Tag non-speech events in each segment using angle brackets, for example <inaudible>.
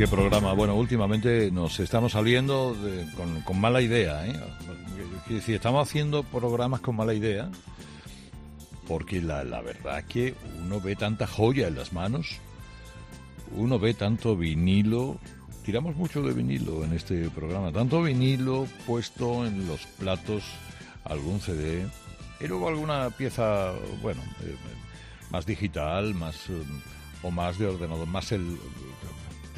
¿Qué programa? Bueno, últimamente nos estamos saliendo con, mala idea. ¿eh? decir, estamos haciendo programas con mala idea porque la, la verdad que uno ve tanta joya en las manos, uno ve tanto vinilo, tiramos mucho de vinilo en este programa, tanto vinilo puesto en los platos, algún CD, y alguna pieza, bueno, eh, más digital, más eh, o más de ordenador, más el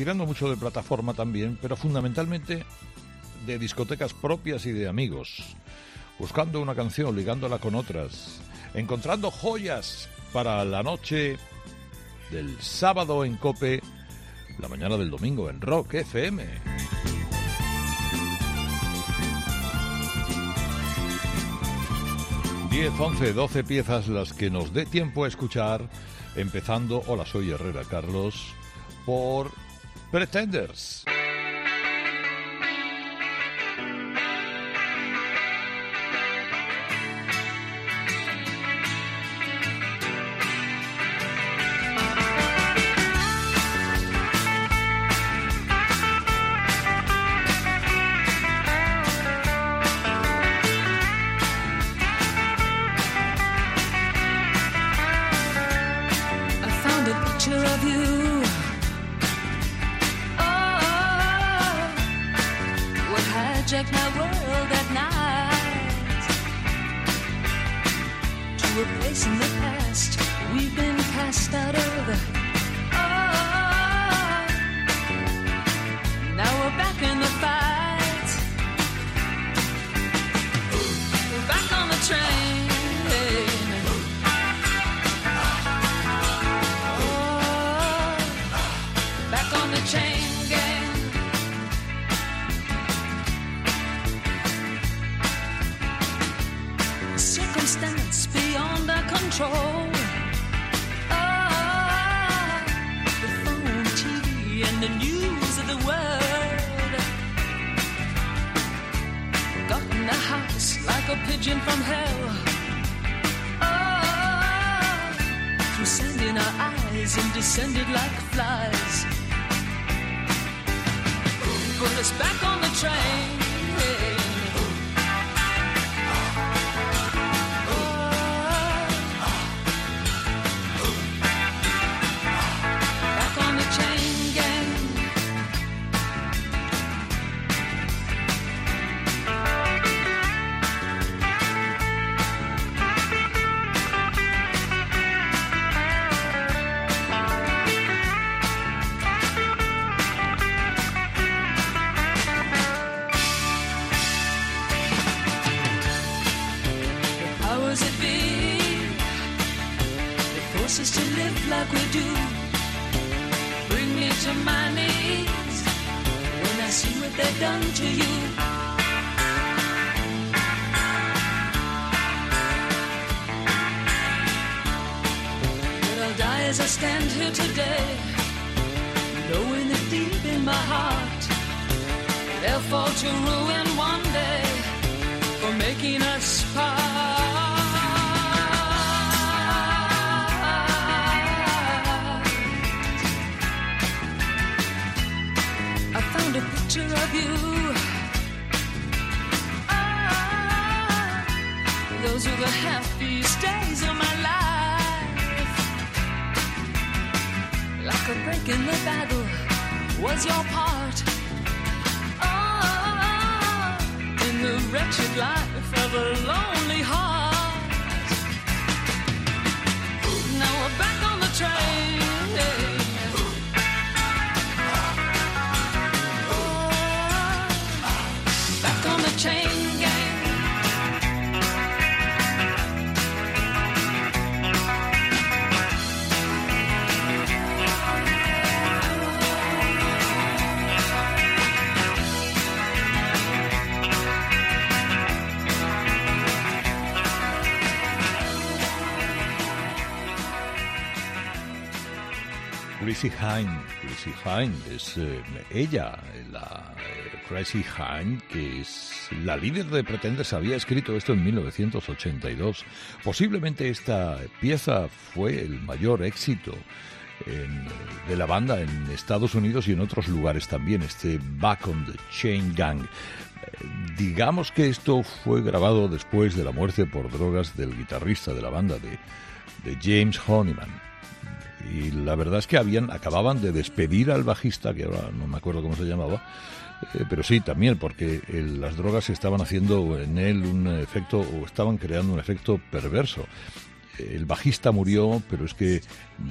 tirando mucho de plataforma también, pero fundamentalmente de discotecas propias y de amigos, buscando una canción, ligándola con otras, encontrando joyas para la noche del sábado en Cope, la mañana del domingo en Rock FM. Diez, once, doce piezas las que nos dé tiempo a escuchar, empezando, hola soy Herrera Carlos, por Pretenders. done. Chrissy Hine. Chrissy Hine es eh, ella, la eh, Chrissy Hine, que es la líder de Pretenders, había escrito esto en 1982. Posiblemente esta pieza fue el mayor éxito de la banda en Estados Unidos y en otros lugares también, este Back on the Chain Gang. Eh, digamos que esto fue grabado después de la muerte por drogas del guitarrista de la banda, de, de James Honeyman y la verdad es que habían acababan de despedir al bajista que ahora no me acuerdo cómo se llamaba eh, pero sí también porque las drogas estaban haciendo en él un efecto o estaban creando un efecto perverso el bajista murió, pero es que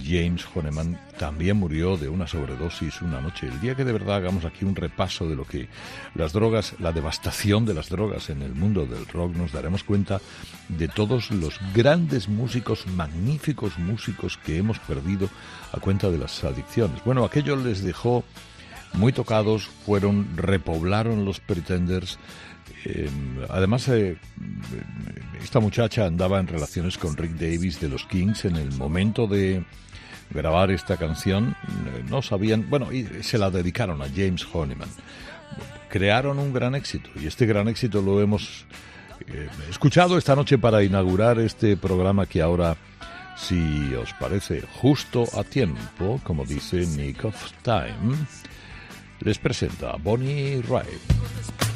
James Honeman también murió de una sobredosis una noche. El día que de verdad hagamos aquí un repaso de lo que las drogas, la devastación de las drogas en el mundo del rock, nos daremos cuenta de todos los grandes músicos, magníficos músicos que hemos perdido a cuenta de las adicciones. Bueno, aquello les dejó muy tocados, fueron, repoblaron los Pretenders, Em, además, eh, esta muchacha andaba en relaciones con Rick Davis de los Kings en el momento de grabar esta canción. Eh, no sabían, bueno, y se la dedicaron a James Honeyman. Crearon un gran éxito y este gran éxito lo hemos eh, escuchado esta noche para inaugurar este programa que ahora, si os parece justo a tiempo, como dice Nick of Time, les presenta Bonnie Wright.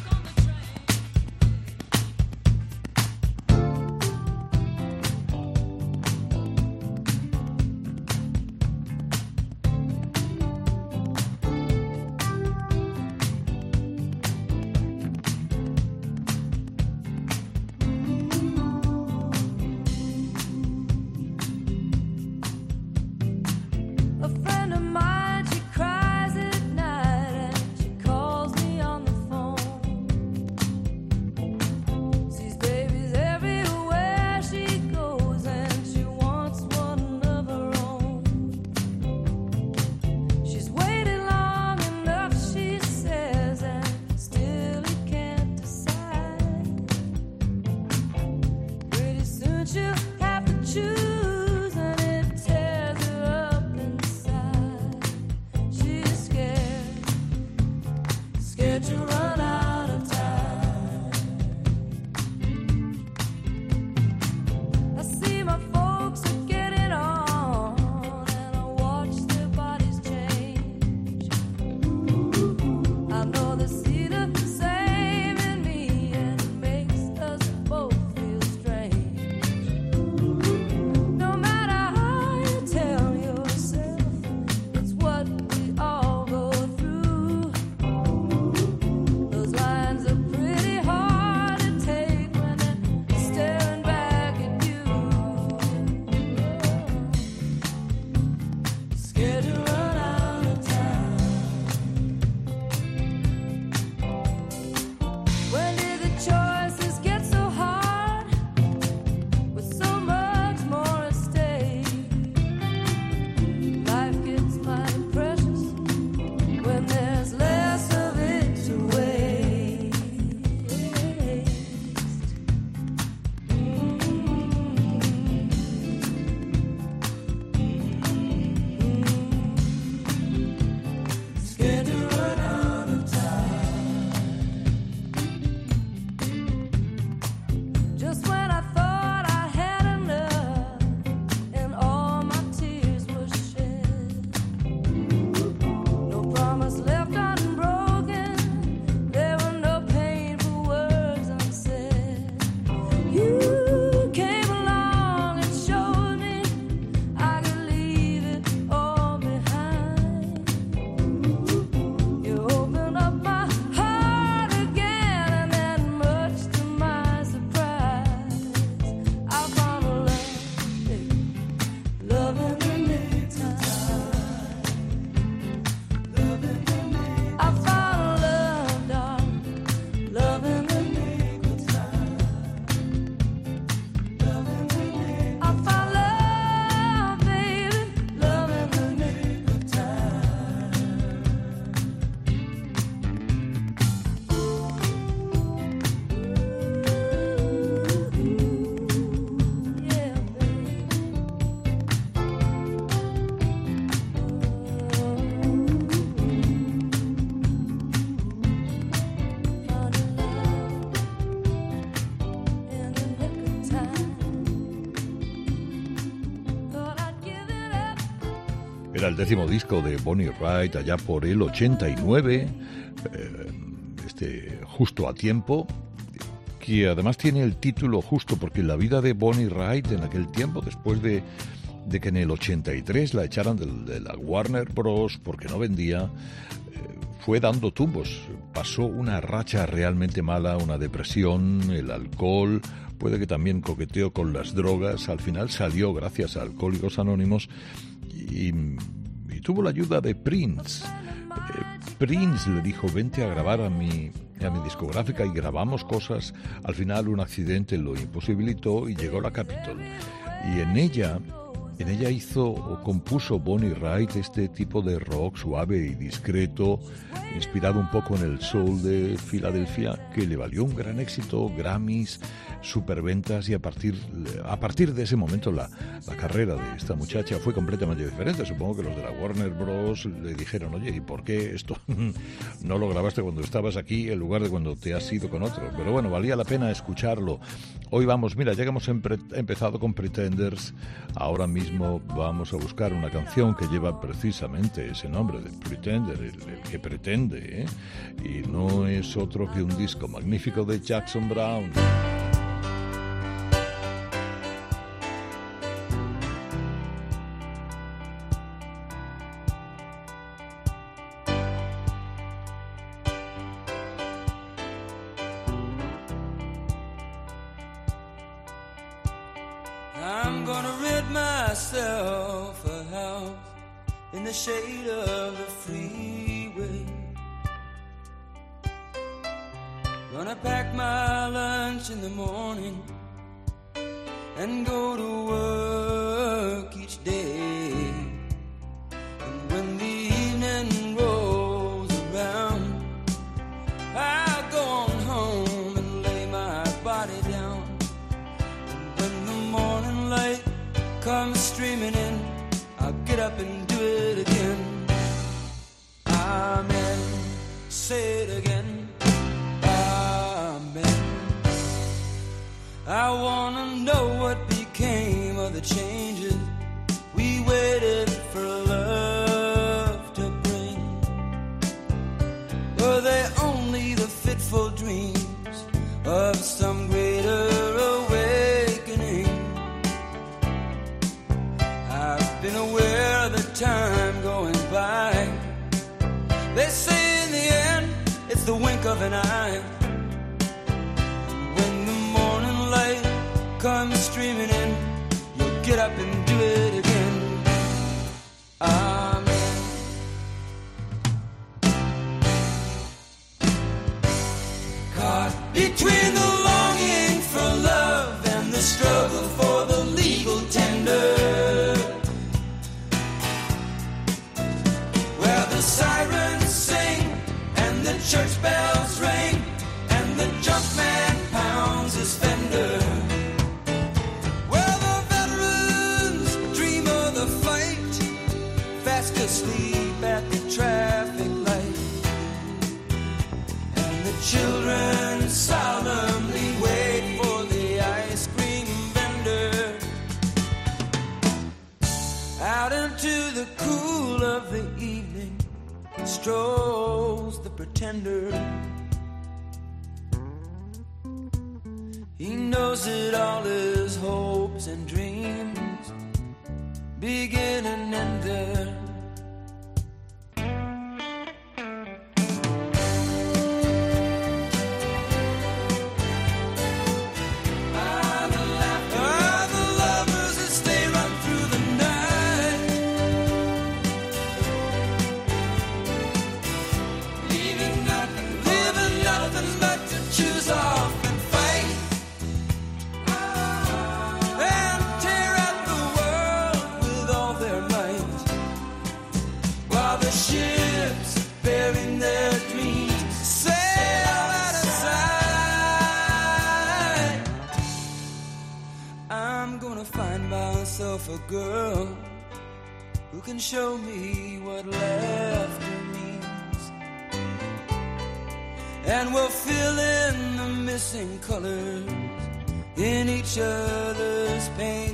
El décimo disco de Bonnie Wright allá por el 89, eh, este, justo a tiempo, que además tiene el título justo porque la vida de Bonnie Wright en aquel tiempo, después de, de que en el 83 la echaran de, la Warner Bros. porque no vendía, eh, fue dando tumbos. Pasó una racha realmente mala, una depresión, el alcohol, puede que también coqueteó con las drogas. Al final salió gracias a Alcohólicos Anónimos y, tuvo la ayuda de Prince. Eh, Prince le dijo, vente a grabar a mi, a mi discográfica y grabamos cosas. Al final un accidente lo imposibilitó y llegó la Capitol. Y en ella, en ella hizo o compuso Bonnie Wright este tipo de rock suave y discreto, inspirado un poco en el soul de Filadelfia, que le valió un gran éxito, Grammys, superventas y a partir, a partir de ese momento la, la carrera de esta muchacha fue completamente diferente. Supongo que los de la Warner Bros. le dijeron, oye, ¿y por qué esto <laughs> no lo grabaste cuando estabas aquí en lugar de cuando te has ido con otro? Pero bueno, valía la pena escucharlo. Hoy vamos, mira, ya que hemos empezado con Pretenders, ahora mismo vamos a buscar una canción que lleva precisamente ese nombre de Pretender, el, que pretende, ¿eh? y no es otro que un disco magnífico de Jackson Brown. I'm gonna rid myself a house in the shade of the freeway. Gonna pack my lunch in the morning and go to work. say it again. Amen. I wanna know what became of the changes we waited for love to bring. Were they only the fitful dreams of some? of an eye. When the morning light comes streaming in, you'll get up and do it tender. He knows that all his hopes and dreams begin and end there. Colors in each other's paint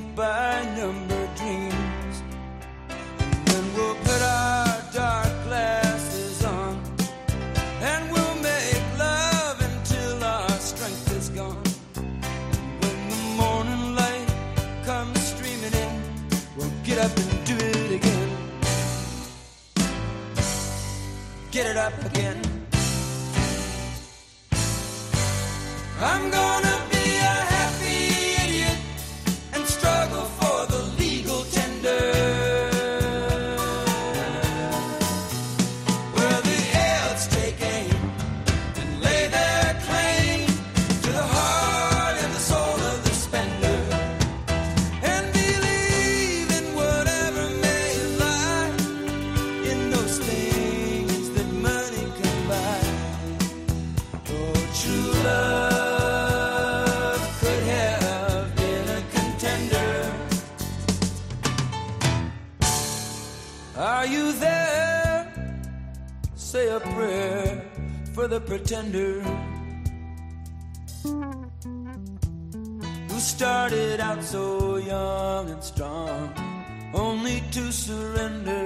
pretender who started out so young and strong, only to surrender.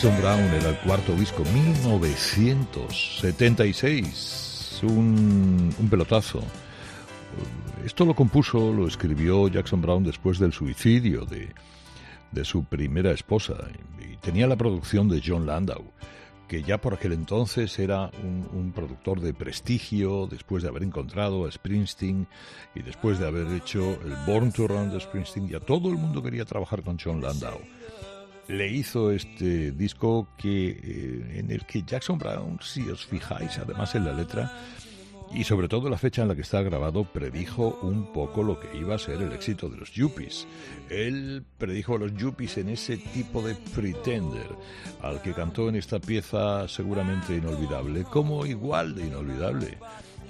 Jackson Brown era el cuarto disco, 1976. Un, pelotazo. Esto lo compuso, lo escribió Jackson Brown después del suicidio de, de su primera esposa. Y tenía la producción de John Landau, que ya por aquel entonces era un, un productor de prestigio, después de haber encontrado a Springsteen y después de haber hecho el Born to Run de Springsteen, ya todo el mundo quería trabajar con John Landau le hizo este disco que eh, en el que Jackson Brown, si os fijáis, además en la letra y sobre todo la fecha en la que está grabado, predijo un poco lo que iba a ser el éxito de los Yuppies. Él predijo a los Yuppies en ese tipo de Pretender, al que cantó en esta pieza seguramente inolvidable, como igual de inolvidable.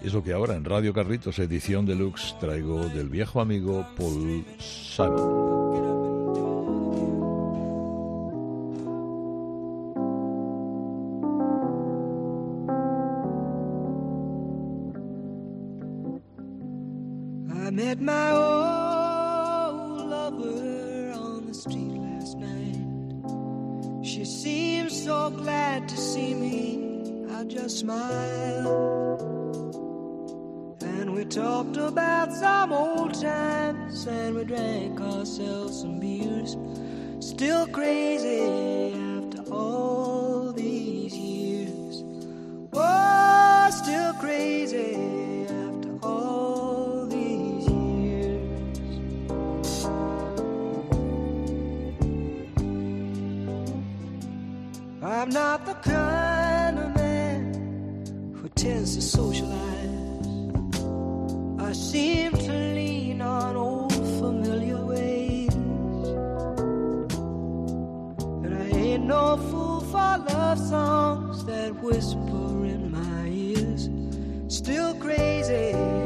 Es lo que ahora en Radio Carritos, edición deluxe, traigo del viejo amigo Paul Simon. My old lover on the street last night. She seemed so glad to see me. I just smiled. And we talked about some old times and we drank ourselves some beers. Still crazy after all these years. Oh, still crazy after all I'm not the kind of man who tends to socialize. I seem to lean on old familiar ways. And I ain't no fool for love songs that whisper in my ears. Still crazy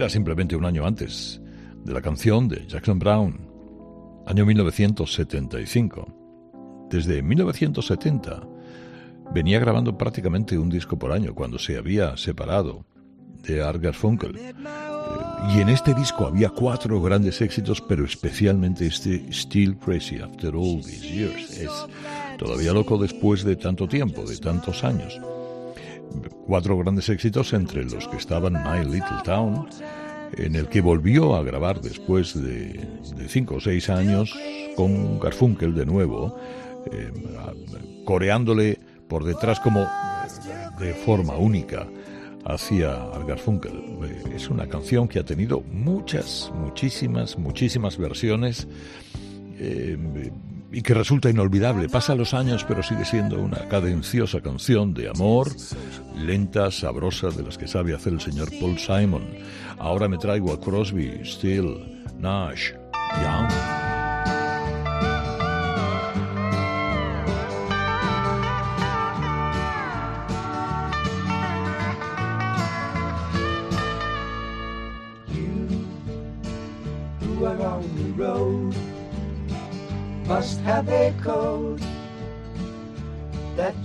Era simplemente un año antes de la canción de Jackson Brown, año 1975. Desde 1970 venía grabando prácticamente un disco por año cuando se había separado de Art Garfunkel. Eh, Y en este disco había cuatro grandes éxitos, pero especialmente este Still Crazy After All These Years. Es todavía loco después de tanto tiempo, de tantos años. Cuatro grandes éxitos entre los que estaban My Little Town, en el que volvió a grabar después de, de cinco o seis años con Garfunkel de nuevo, eh, coreándole por detrás como de forma única hacia Art Garfunkel. Eh, Es una canción que ha tenido muchas, muchísimas, muchísimas versiones eh, y que resulta inolvidable. Pasa los años, pero sigue siendo una cadenciosa canción de amor, lenta, sabrosa, de las que sabe hacer el señor Paul Simon. Ahora me traigo a Crosby, Still, Nash, Young.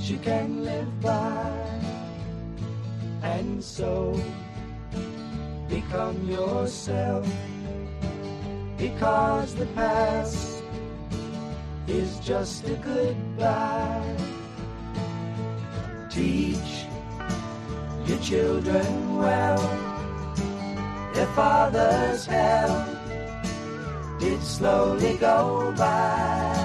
You can live by. And so become yourself. Because the past is just a goodbye. Teach your children well. Their father's hell did slowly go by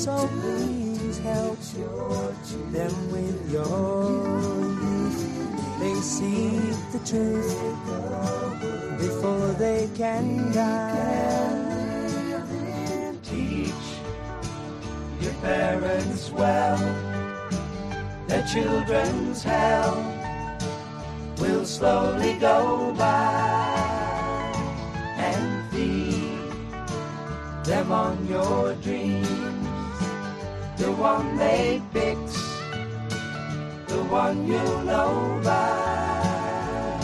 So please help them with your youth. They seek the truth before they can die. Teach your parents well, their children's hell will slowly go by and feed them on your dreams. One they picked, the one you know by.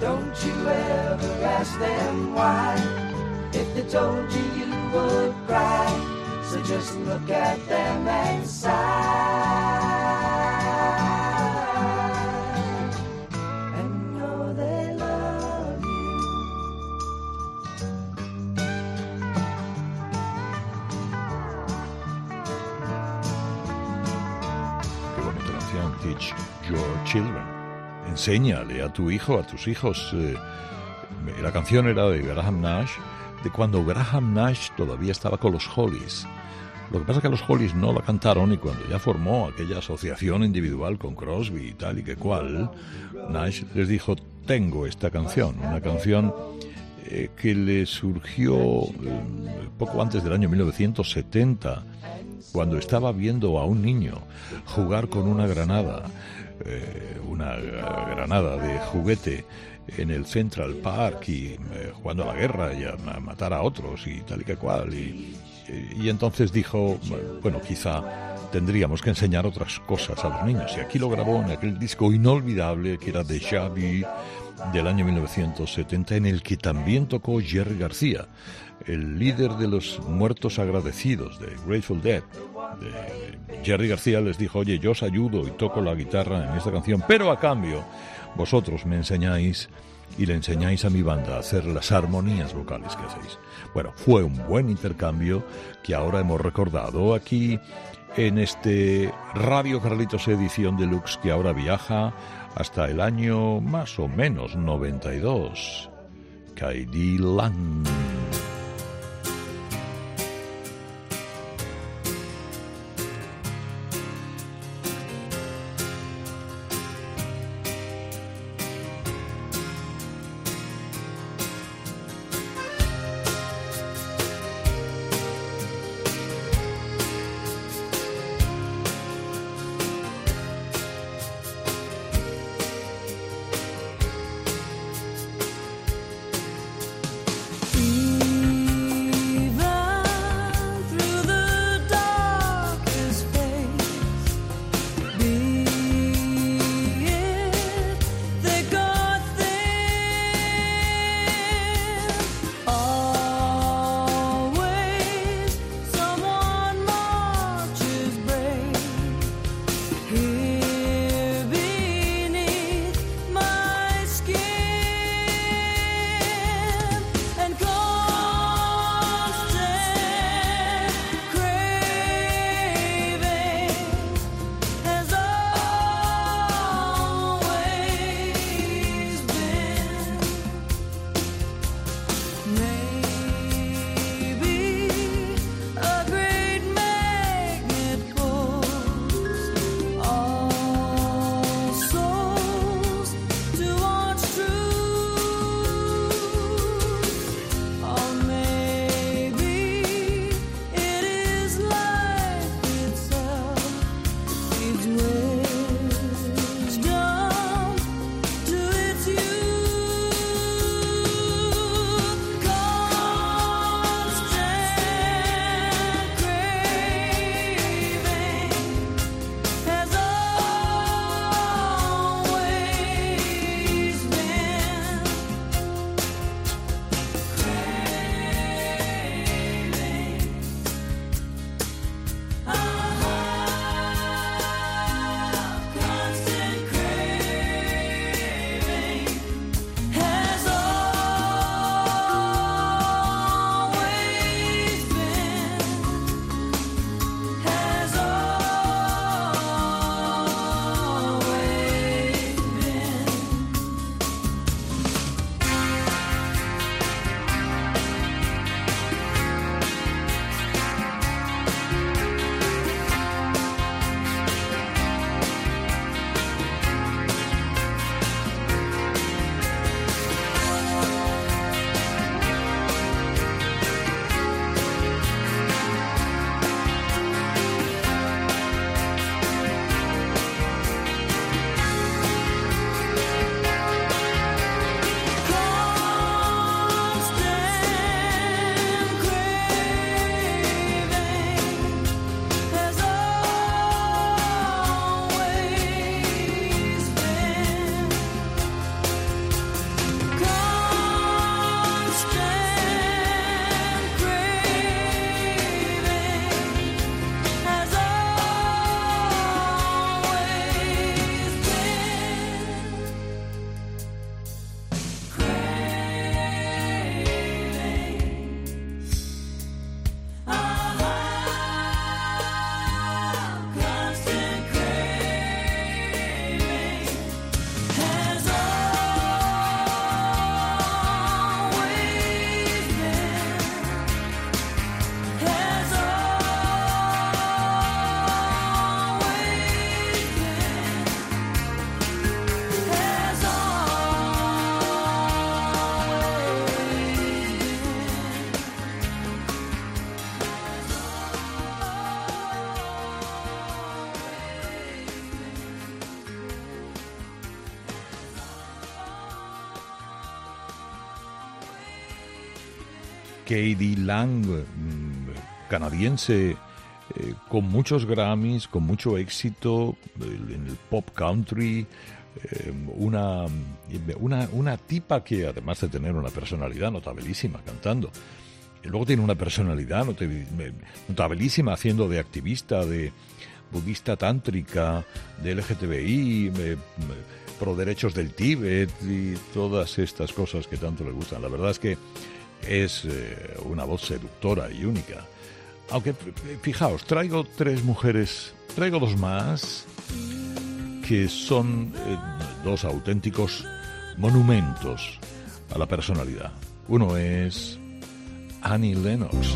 Don't you ever ask them why. If they told you, you would cry. So just look at them and sigh. Children. Enséñale a tu hijo, a tus hijos. eh, la canción era de Graham Nash, de cuando Graham Nash todavía estaba con los Hollies. Lo que pasa es que los Hollies no la cantaron y cuando ya formó aquella asociación individual con Crosby y tal y que cual, Nash les dijo, tengo esta canción, una canción eh, que le surgió eh, poco antes del año 1970, cuando estaba viendo a un niño jugar con una granada. Eh, una granada de juguete en el Central Park y eh, jugando a la guerra y a, a matar a otros y tal y que cual. Y, y entonces dijo, bueno, quizá tendríamos que enseñar otras cosas a los niños. Y aquí lo grabó en aquel disco inolvidable que era de Xavi del año 1970, en el que también tocó Jerry García, el líder de los muertos agradecidos de Grateful Dead. De Jerry García les dijo, oye, yo os ayudo y toco la guitarra en esta canción, pero a cambio vosotros me enseñáis y le enseñáis a mi banda a hacer las armonías vocales que hacéis. Bueno, fue un buen intercambio que ahora hemos recordado aquí en este Radio Carlitos Edición Deluxe que ahora viaja hasta el año más o menos 92. Kaidi Lang. Katie Lang, mm, canadiense, eh, con muchos Grammys, con mucho éxito el- en el pop country, eh, una, una, una tipa que además de tener una personalidad notabilísima cantando, luego tiene una personalidad notabil- notabilísima haciendo de activista, de budista tántrica, de LGTBI, eh, pro derechos del Tíbet y todas estas cosas que tanto le gustan. La verdad es que es eh, una voz seductora y única. Aunque fijaos, traigo tres mujeres, traigo dos más que son eh, dos auténticos monumentos a la personalidad. Uno es Annie Lennox.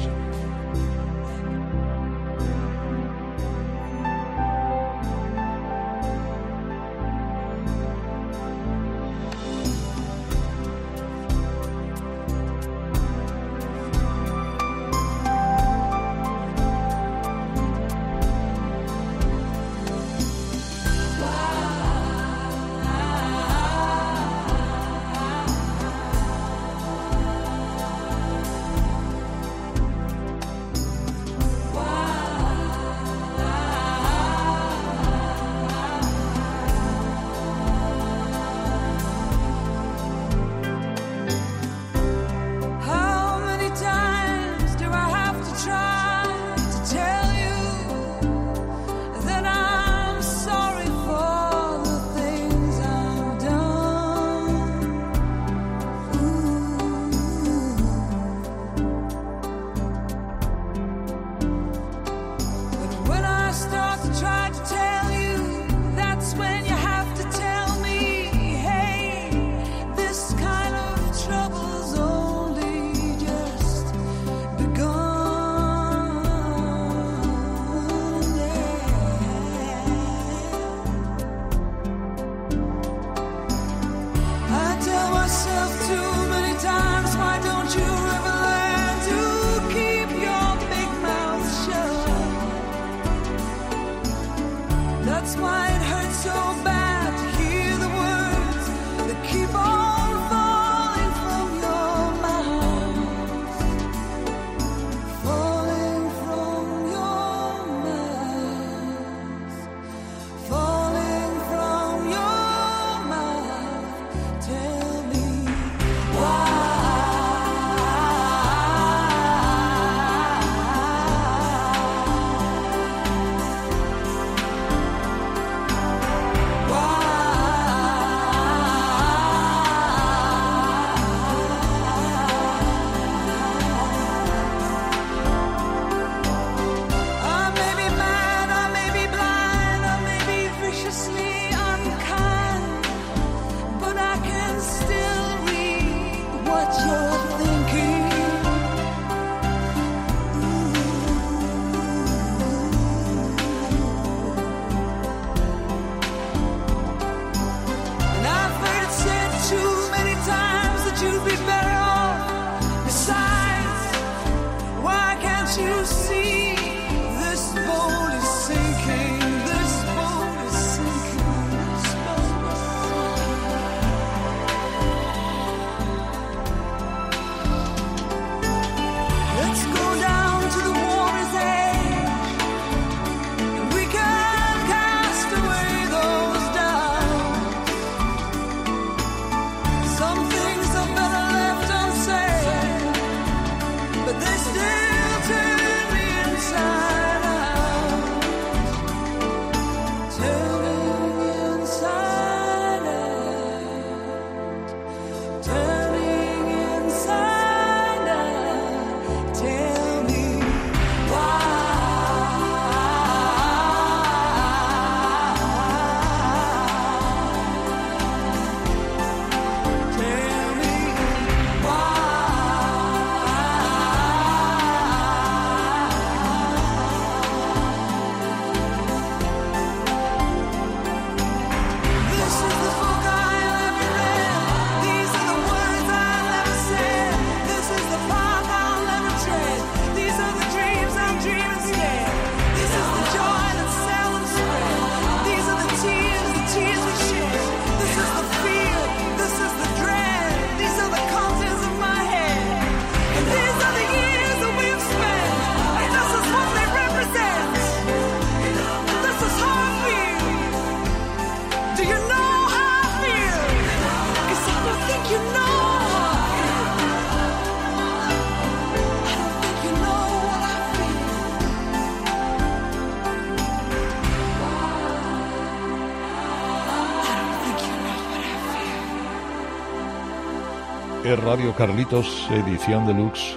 Carlitos, edición deluxe.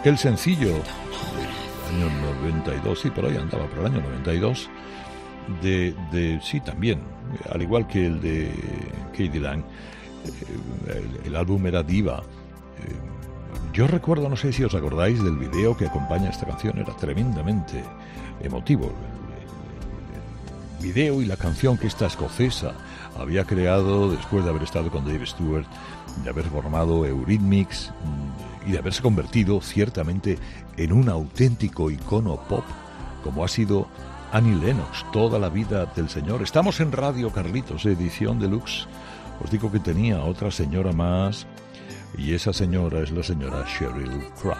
Aquel sencillo del año 92, sí, por ahí andaba, por el año 92, de, sí, también, al igual que el de Katie Lang, eh, el, álbum era Diva. Eh, yo recuerdo, no sé si os acordáis del video que acompaña esta canción, era tremendamente emotivo. Video y la canción que esta escocesa había creado después de haber estado con Dave Stewart, de haber formado Eurythmics mm, y de haberse convertido ciertamente en un auténtico icono pop, como ha sido Annie Lennox toda la vida del señor. Estamos en Radio Carlitos, edición deluxe. Os digo que tenía otra señora más y esa señora es la señora Sheryl Crow.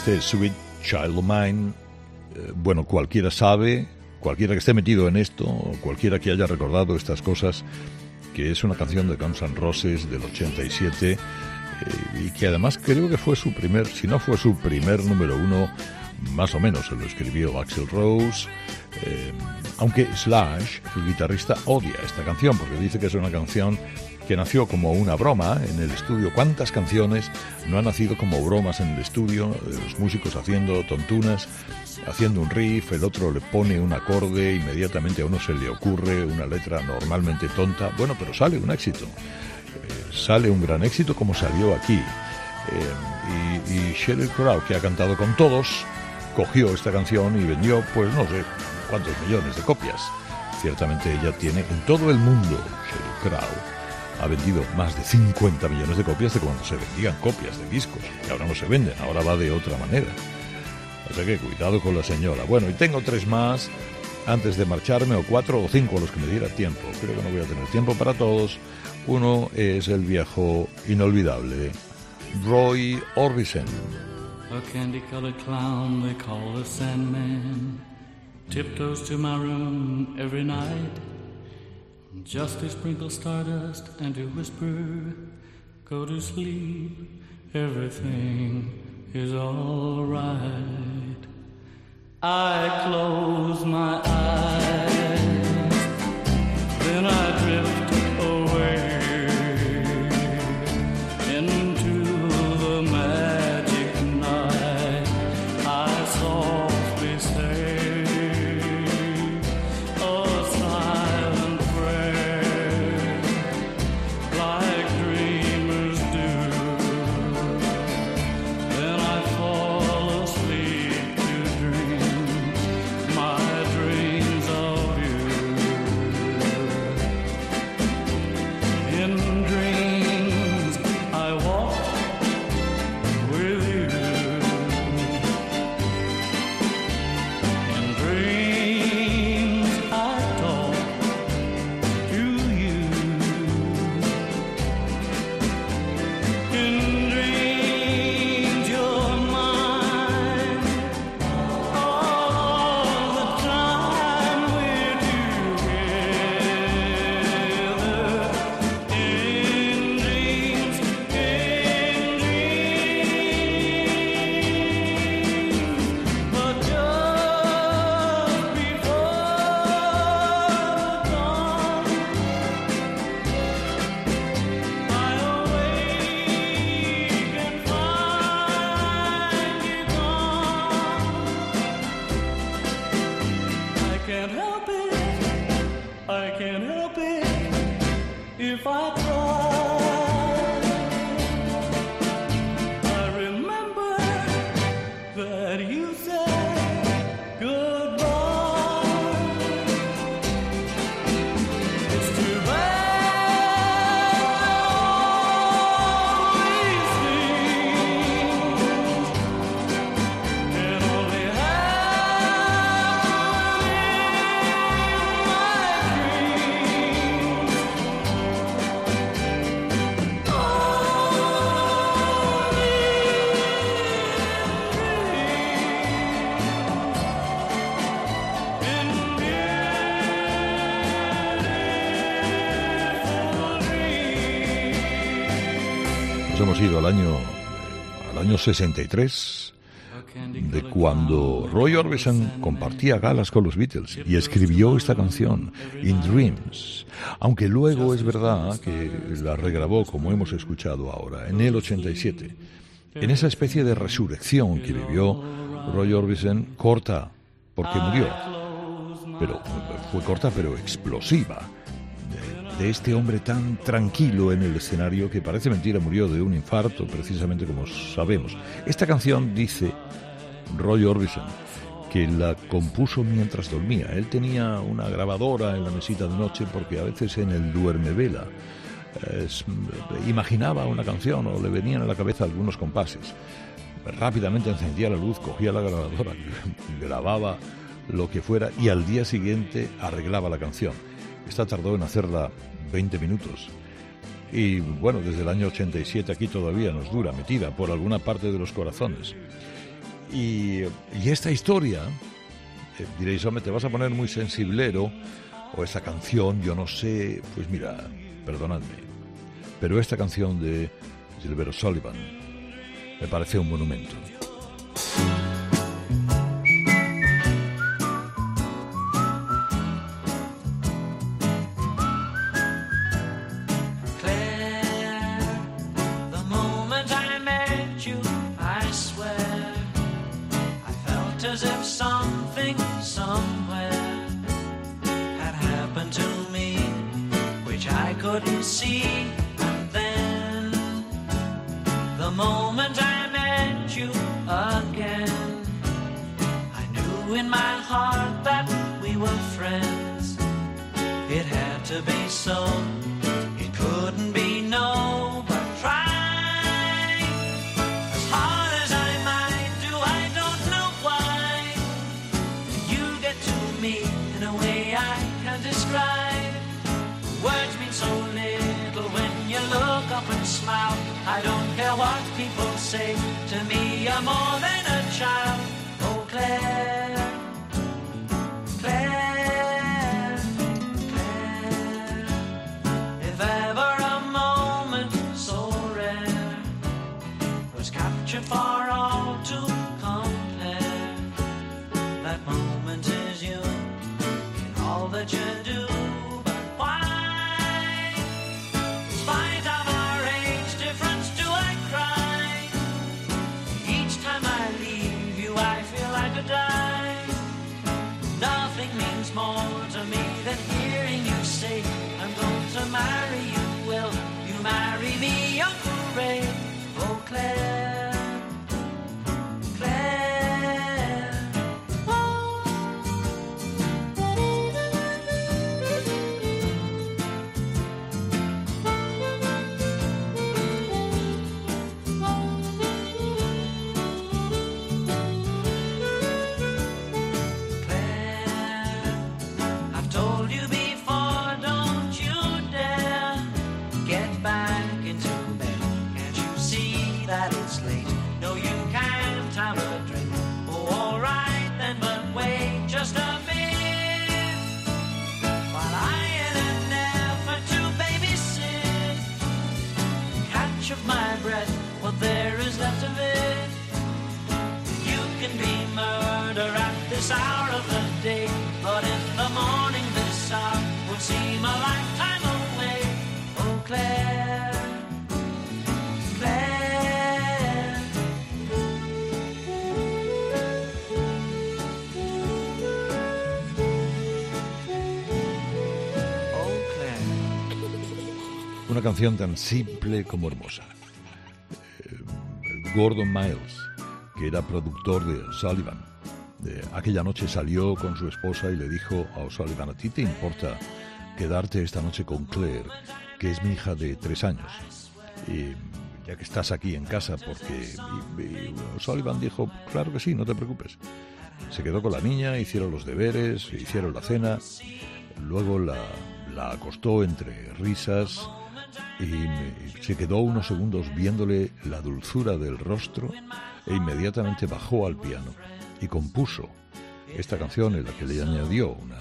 Este es Sweet Child of Mine. eh, bueno, cualquiera sabe, cualquiera que esté metido en esto, cualquiera que haya recordado estas cosas, que es una canción de Guns N' Roses del 87 eh, y que además creo que fue su primer, si no fue su primer número uno, más o menos se lo escribió Axel Rose. eh, aunque Slash, el guitarrista, odia esta canción porque dice que es una canción que nació como una broma en el estudio. ¿Cuántas canciones no han nacido como bromas en el estudio? Los músicos haciendo tontunas, haciendo un riff, el otro le pone un acorde, inmediatamente a uno se le ocurre una letra normalmente tonta. Bueno, pero sale un éxito. Eh, sale un gran éxito como salió aquí. Eh, y, y Sheryl Crow, que ha cantado con todos, cogió esta canción y vendió, pues no sé cuántos millones de copias. Ciertamente ella tiene en todo el mundo, Sheryl Crow, ha vendido más de 50 millones de copias de cuando se vendían copias de discos, que ahora no se venden, ahora va de otra manera. O sea que cuidado con la señora. Bueno, y tengo tres más antes de marcharme, o cuatro o cinco a los que me diera tiempo. Creo que no voy a tener tiempo para todos. Uno es el viejo inolvidable, Roy Orbison. A candy colored clown they call the Sandman tiptoes to my room every night just to sprinkle stardust and to whisper, Go to sleep, everything is alright. I close my eyes, then I drift ido al año, al año 63, de cuando Roy Orbison compartía galas con los Beatles y escribió esta canción, In Dreams, aunque luego es verdad que la regrabó como hemos escuchado ahora, en el 87, en esa especie de resurrección que vivió Roy Orbison, corta, porque murió, pero fue corta pero explosiva, de, este hombre tan tranquilo en el escenario que parece mentira murió de un infarto, precisamente como sabemos. Esta canción dice Roy Orbison que la compuso mientras dormía. Él tenía una grabadora en la mesita de noche porque a veces en el duerme vela imaginaba una canción o le venían a la cabeza algunos compases. Rápidamente encendía la luz, cogía la grabadora, <laughs> grababa lo que fuera y al día siguiente arreglaba la canción. Esta tardó en hacerla 20 minutos. Y bueno, desde el año 87 aquí todavía nos dura, metida por alguna parte de los corazones. Y, esta historia, eh, diréis, hombre, te vas a poner muy sensiblero, o esta canción, yo no sé, pues mira, perdonadme, pero esta canción de Gilbert Sullivan me parece un monumento. Una canción tan simple como hermosa. Eh, Gordon Miles, que era productor de Sullivan, de- aquella noche salió con su esposa y le dijo a O'Sullivan, ¿a ti te importa quedarte esta noche con Claire, que es mi hija de tres años? Y ya que estás aquí en casa, porque... Y, y O'Sullivan dijo, claro que sí, no te preocupes. Se quedó con la niña, hicieron los deberes, hicieron la cena, luego la, la acostó entre risas y me- se quedó unos segundos viéndole la dulzura del rostro e inmediatamente bajó al piano y compuso esta canción en la que le añadió una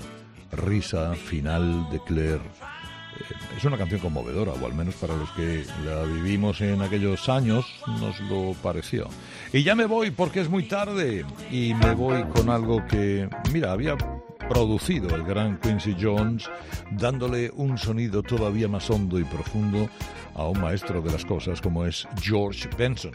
risa final de Claire. Eh, Es una canción conmovedora, o al menos para los que la vivimos en aquellos años nos lo pareció. Y ya me voy porque es muy tarde y me voy con algo que, mira, había producido el gran Quincy Jones, dándole un sonido todavía más hondo y profundo a un maestro de las cosas como es George Benson.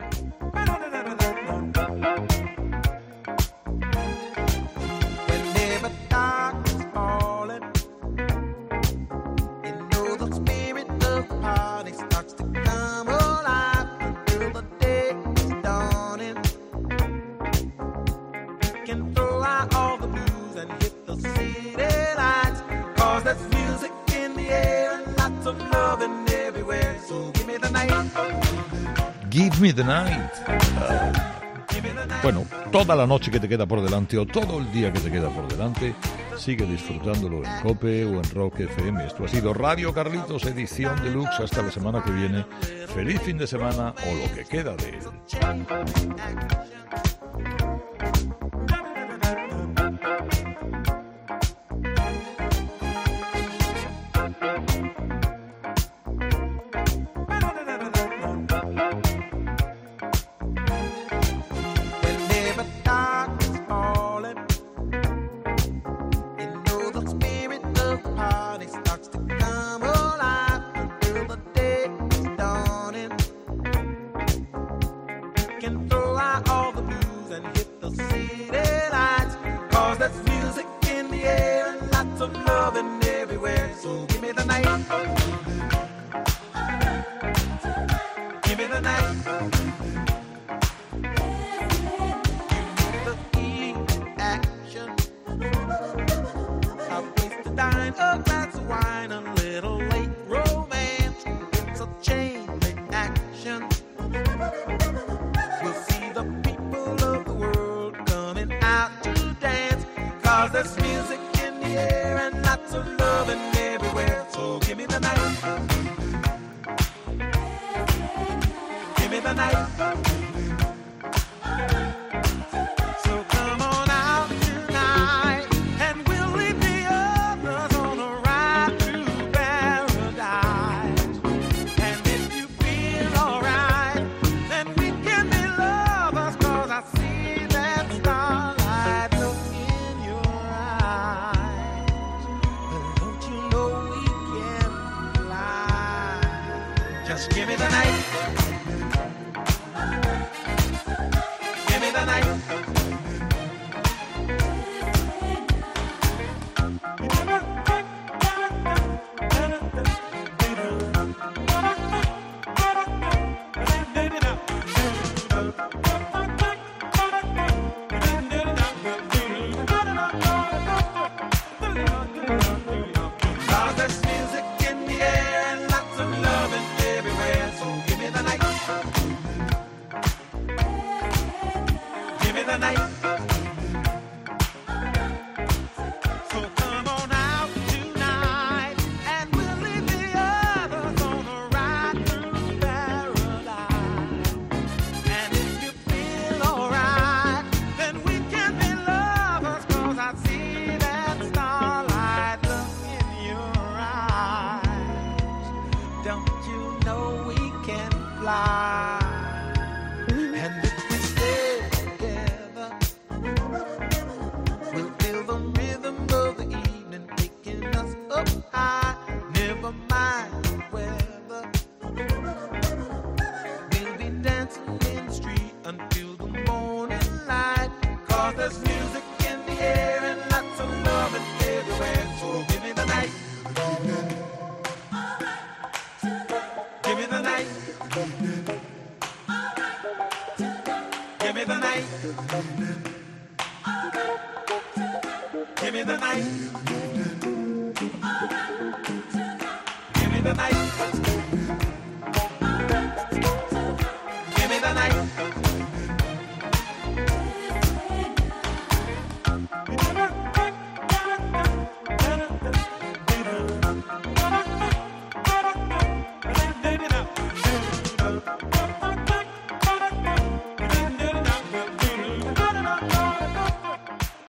Bueno, toda la noche que te queda por delante o todo el día que te queda por delante, sigue disfrutándolo en Cope o en Rock FM. Esto ha sido Radio Carlitos, edición deluxe. Hasta la semana que viene. Feliz fin de semana o lo que queda de él.